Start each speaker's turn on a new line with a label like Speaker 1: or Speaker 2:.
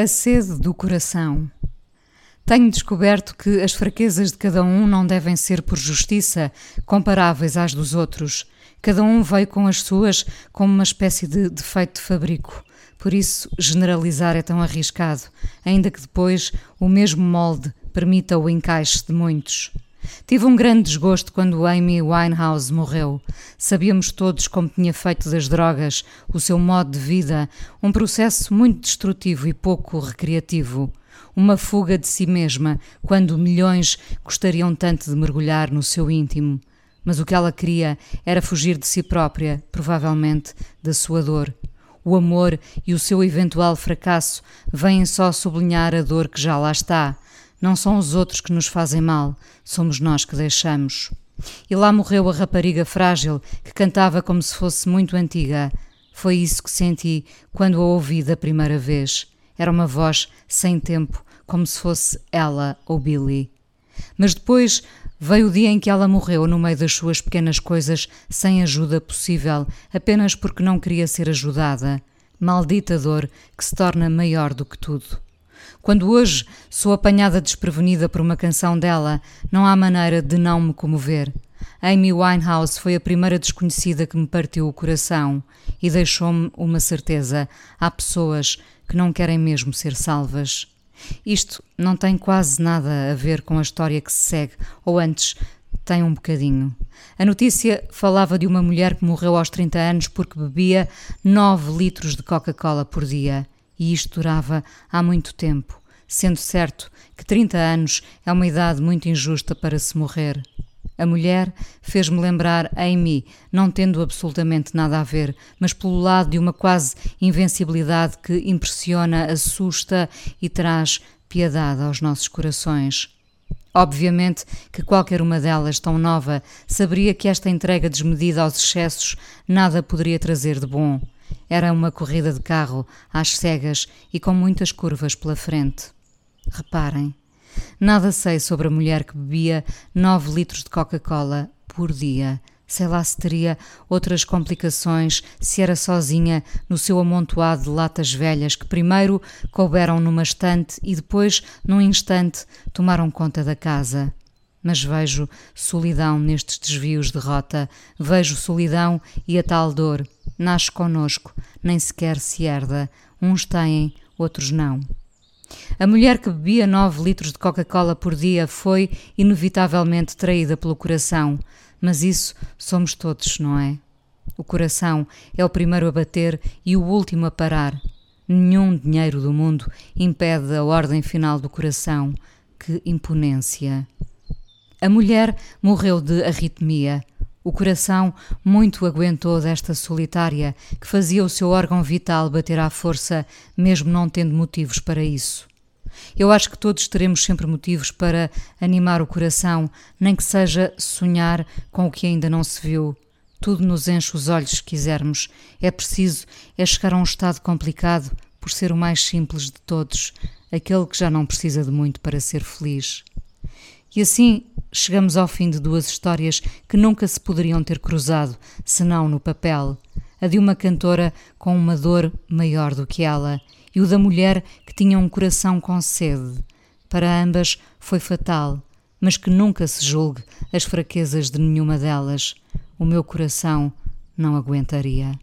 Speaker 1: A sede do coração. Tenho descoberto que as fraquezas de cada um não devem ser por justiça comparáveis às dos outros. Cada um veio com as suas como uma espécie de defeito de fabrico. Por isso, generalizar é tão arriscado, ainda que depois o mesmo molde permita o encaixe de muitos. Tive um grande desgosto quando Amy Winehouse morreu. Sabíamos todos como tinha feito das drogas o seu modo de vida, um processo muito destrutivo e pouco recreativo. Uma fuga de si mesma, quando milhões gostariam tanto de mergulhar no seu íntimo. Mas o que ela queria era fugir de si própria, provavelmente da sua dor. O amor e o seu eventual fracasso vêm só sublinhar a dor que já lá está não são os outros que nos fazem mal, somos nós que deixamos. E lá morreu a rapariga frágil que cantava como se fosse muito antiga. Foi isso que senti quando a ouvi da primeira vez. Era uma voz sem tempo, como se fosse ela ou Billy. Mas depois veio o dia em que ela morreu no meio das suas pequenas coisas, sem ajuda possível, apenas porque não queria ser ajudada. Maldita dor que se torna maior do que tudo. Quando hoje sou apanhada desprevenida por uma canção dela, não há maneira de não me comover. Amy Winehouse foi a primeira desconhecida que me partiu o coração e deixou-me uma certeza: há pessoas que não querem mesmo ser salvas. Isto não tem quase nada a ver com a história que se segue, ou antes, tem um bocadinho. A notícia falava de uma mulher que morreu aos 30 anos porque bebia 9 litros de Coca-Cola por dia e isto durava há muito tempo, sendo certo que 30 anos é uma idade muito injusta para se morrer. A mulher fez-me lembrar Amy, não tendo absolutamente nada a ver, mas pelo lado de uma quase invencibilidade que impressiona, assusta e traz piedade aos nossos corações. Obviamente que qualquer uma delas, tão nova, saberia que esta entrega desmedida aos excessos nada poderia trazer de bom. Era uma corrida de carro, às cegas e com muitas curvas pela frente. Reparem, nada sei sobre a mulher que bebia 9 litros de Coca-Cola por dia. Sei lá se teria outras complicações, se era sozinha no seu amontoado de latas velhas que primeiro couberam numa estante e depois, num instante, tomaram conta da casa. Mas vejo solidão nestes desvios de rota, vejo solidão e a tal dor nasce conosco, nem sequer se herda. Uns têm, outros não. A mulher que bebia nove litros de Coca-Cola por dia foi, inevitavelmente, traída pelo coração. Mas isso somos todos, não é? O coração é o primeiro a bater e o último a parar. Nenhum dinheiro do mundo impede a ordem final do coração. Que imponência! A mulher morreu de arritmia. O coração muito aguentou desta solitária que fazia o seu órgão vital bater à força, mesmo não tendo motivos para isso. Eu acho que todos teremos sempre motivos para animar o coração, nem que seja sonhar com o que ainda não se viu. Tudo nos enche os olhos se quisermos. É preciso é chegar a um estado complicado por ser o mais simples de todos, aquele que já não precisa de muito para ser feliz. E assim chegamos ao fim de duas histórias que nunca se poderiam ter cruzado, senão no papel. A de uma cantora com uma dor maior do que ela e o da mulher que tinha um coração com sede. Para ambas foi fatal, mas que nunca se julgue as fraquezas de nenhuma delas. O meu coração não aguentaria.